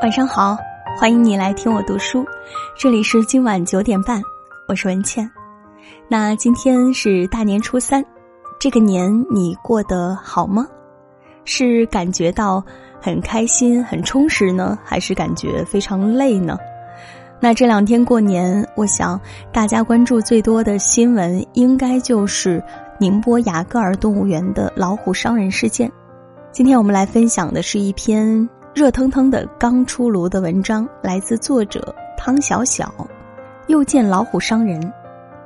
晚上好，欢迎你来听我读书，这里是今晚九点半，我是文倩。那今天是大年初三，这个年你过得好吗？是感觉到很开心、很充实呢，还是感觉非常累呢？那这两天过年，我想大家关注最多的新闻，应该就是宁波雅戈尔动物园的老虎伤人事件。今天我们来分享的是一篇。热腾腾的刚出炉的文章来自作者汤小小。又见老虎伤人，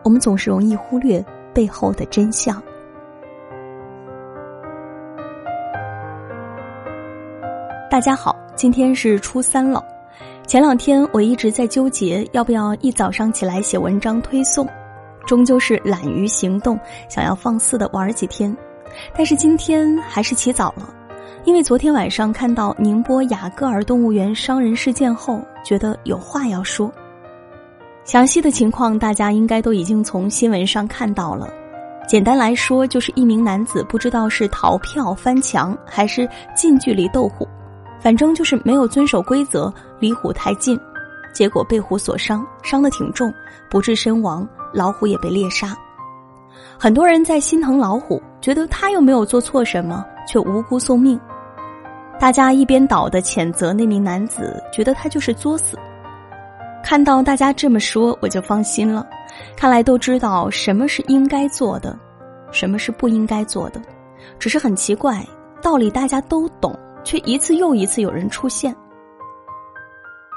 我们总是容易忽略背后的真相。大家好，今天是初三了。前两天我一直在纠结要不要一早上起来写文章推送，终究是懒于行动，想要放肆的玩几天。但是今天还是起早了。因为昨天晚上看到宁波雅戈尔动物园伤人事件后，觉得有话要说。详细的情况大家应该都已经从新闻上看到了。简单来说，就是一名男子不知道是逃票翻墙还是近距离斗虎，反正就是没有遵守规则，离虎太近，结果被虎所伤，伤得挺重，不治身亡，老虎也被猎杀。很多人在心疼老虎，觉得他又没有做错什么，却无辜送命。大家一边倒的谴责那名男子，觉得他就是作死。看到大家这么说，我就放心了。看来都知道什么是应该做的，什么是不应该做的。只是很奇怪，道理大家都懂，却一次又一次有人出现。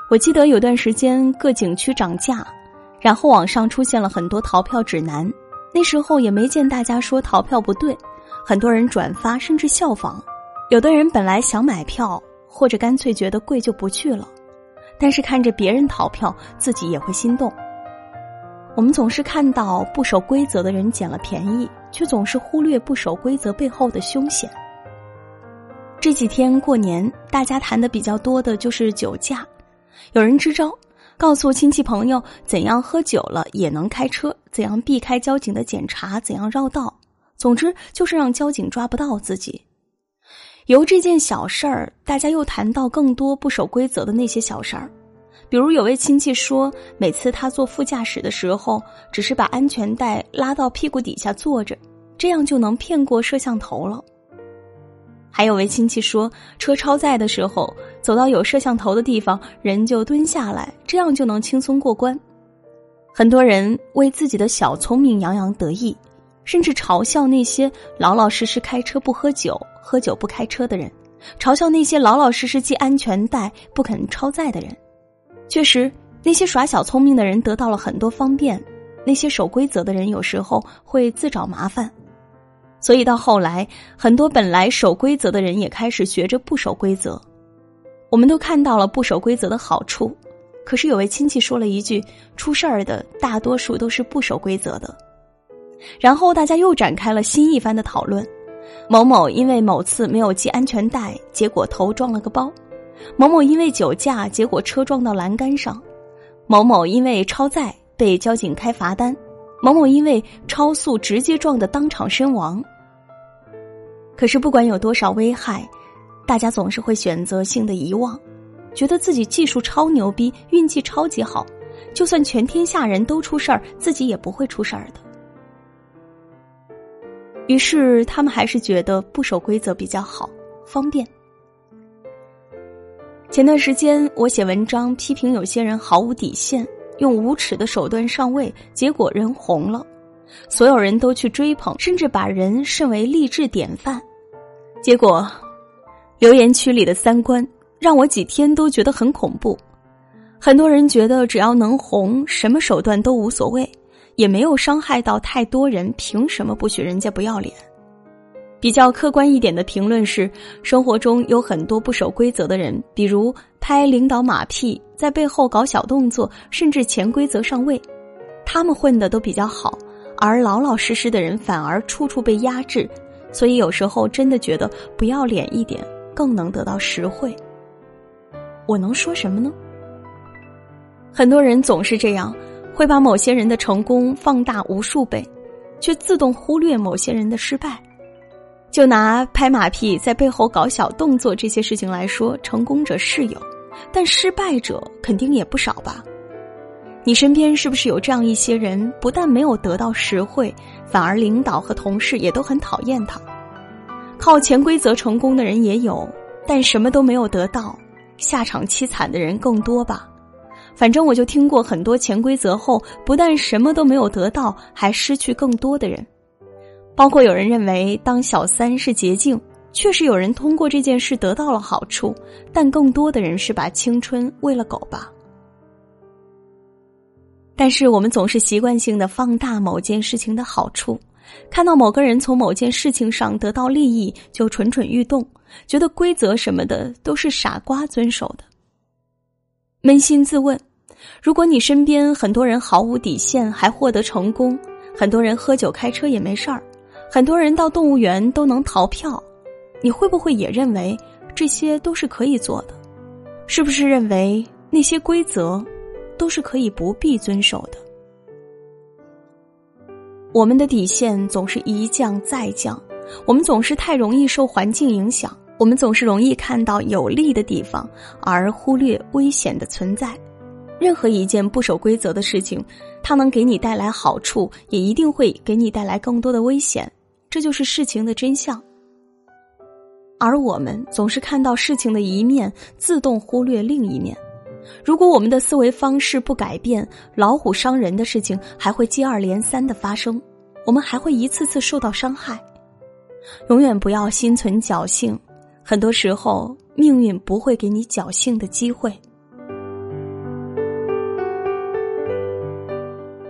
我记得有段时间各景区涨价，然后网上出现了很多逃票指南，那时候也没见大家说逃票不对，很多人转发甚至效仿。有的人本来想买票，或者干脆觉得贵就不去了，但是看着别人逃票，自己也会心动。我们总是看到不守规则的人捡了便宜，却总是忽略不守规则背后的凶险。这几天过年，大家谈的比较多的就是酒驾，有人支招，告诉亲戚朋友怎样喝酒了也能开车，怎样避开交警的检查，怎样绕道，总之就是让交警抓不到自己。由这件小事儿，大家又谈到更多不守规则的那些小事儿，比如有位亲戚说，每次他坐副驾驶的时候，只是把安全带拉到屁股底下坐着，这样就能骗过摄像头了。还有位亲戚说，车超载的时候，走到有摄像头的地方，人就蹲下来，这样就能轻松过关。很多人为自己的小聪明洋洋得意。甚至嘲笑那些老老实实开车不喝酒、喝酒不开车的人，嘲笑那些老老实实系安全带不肯超载的人。确实，那些耍小聪明的人得到了很多方便，那些守规则的人有时候会自找麻烦。所以到后来，很多本来守规则的人也开始学着不守规则。我们都看到了不守规则的好处，可是有位亲戚说了一句：“出事儿的大多数都是不守规则的。”然后大家又展开了新一番的讨论：某某因为某次没有系安全带，结果头撞了个包；某某因为酒驾，结果车撞到栏杆上；某某因为超载被交警开罚单；某某因为超速直接撞得当场身亡。可是不管有多少危害，大家总是会选择性的遗忘，觉得自己技术超牛逼，运气超级好，就算全天下人都出事儿，自己也不会出事儿的。于是他们还是觉得不守规则比较好，方便。前段时间我写文章批评有些人毫无底线，用无耻的手段上位，结果人红了，所有人都去追捧，甚至把人视为励志典范。结果，留言区里的三观让我几天都觉得很恐怖。很多人觉得只要能红，什么手段都无所谓。也没有伤害到太多人，凭什么不许人家不要脸？比较客观一点的评论是：生活中有很多不守规则的人，比如拍领导马屁，在背后搞小动作，甚至潜规则上位，他们混的都比较好，而老老实实的人反而处处被压制。所以有时候真的觉得不要脸一点，更能得到实惠。我能说什么呢？很多人总是这样。会把某些人的成功放大无数倍，却自动忽略某些人的失败。就拿拍马屁在背后搞小动作这些事情来说，成功者是有，但失败者肯定也不少吧？你身边是不是有这样一些人，不但没有得到实惠，反而领导和同事也都很讨厌他？靠潜规则成功的人也有，但什么都没有得到，下场凄惨的人更多吧？反正我就听过很多潜规则后，不但什么都没有得到，还失去更多的人。包括有人认为当小三是捷径，确实有人通过这件事得到了好处，但更多的人是把青春喂了狗吧。但是我们总是习惯性的放大某件事情的好处，看到某个人从某件事情上得到利益，就蠢蠢欲动，觉得规则什么的都是傻瓜遵守的。扪心自问，如果你身边很多人毫无底线还获得成功，很多人喝酒开车也没事儿，很多人到动物园都能逃票，你会不会也认为这些都是可以做的？是不是认为那些规则？都是可以不必遵守的。我们的底线总是一降再降，我们总是太容易受环境影响，我们总是容易看到有利的地方，而忽略危险的存在。任何一件不守规则的事情，它能给你带来好处，也一定会给你带来更多的危险。这就是事情的真相。而我们总是看到事情的一面，自动忽略另一面。如果我们的思维方式不改变，老虎伤人的事情还会接二连三的发生，我们还会一次次受到伤害。永远不要心存侥幸，很多时候命运不会给你侥幸的机会。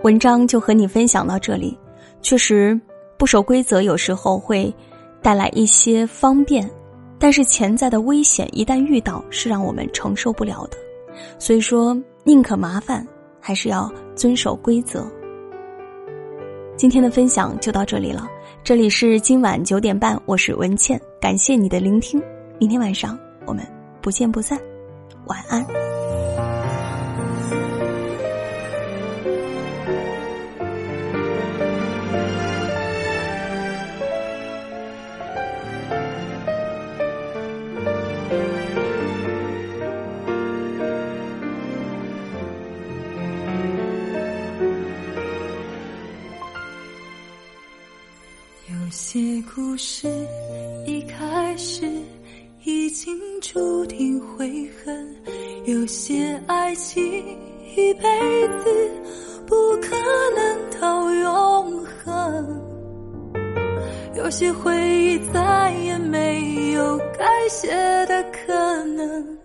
文章就和你分享到这里。确实，不守规则有时候会带来一些方便，但是潜在的危险一旦遇到，是让我们承受不了的。所以说，宁可麻烦，还是要遵守规则。今天的分享就到这里了，这里是今晚九点半，我是文倩，感谢你的聆听，明天晚上我们不见不散，晚安。故事一开始已经注定悔恨，有些爱情一辈子不可能到永恒，有些回忆再也没有改写的可能，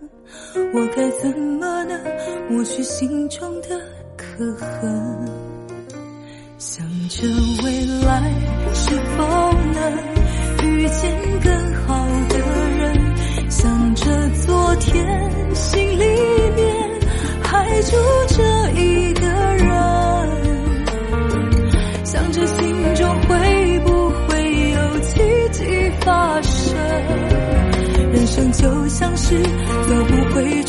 我该怎么能抹去心中的刻痕？想着未来是否能遇见更好的人，想着昨天心里面还住着一个人，想着心中会不会有奇迹发生。人生就像是走不回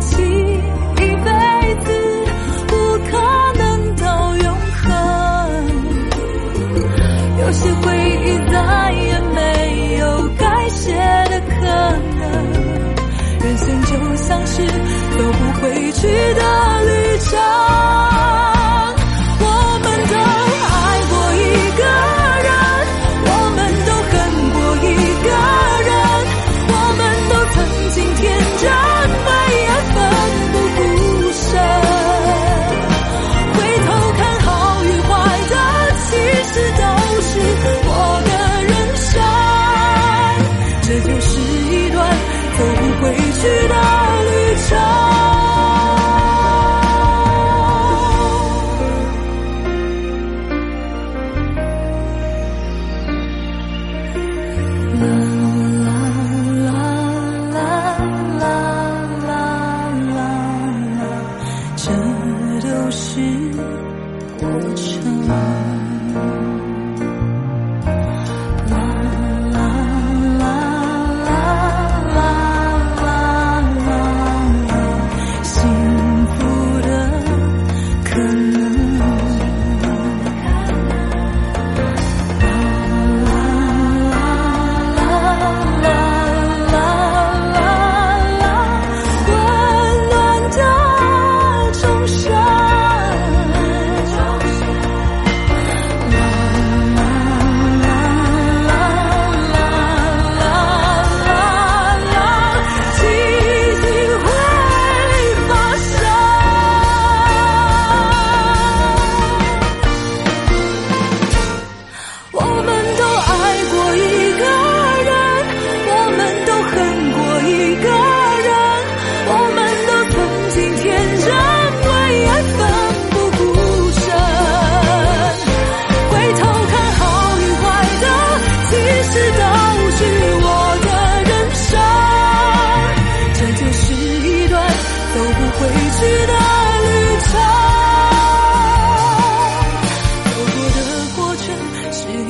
一一辈子，不可能到永恒。有些回忆再也没有改写的可能，人生就像是走不回去的旅程。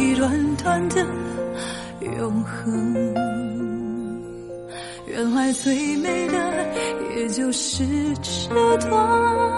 一段段的永恒原来最美的也就是这段。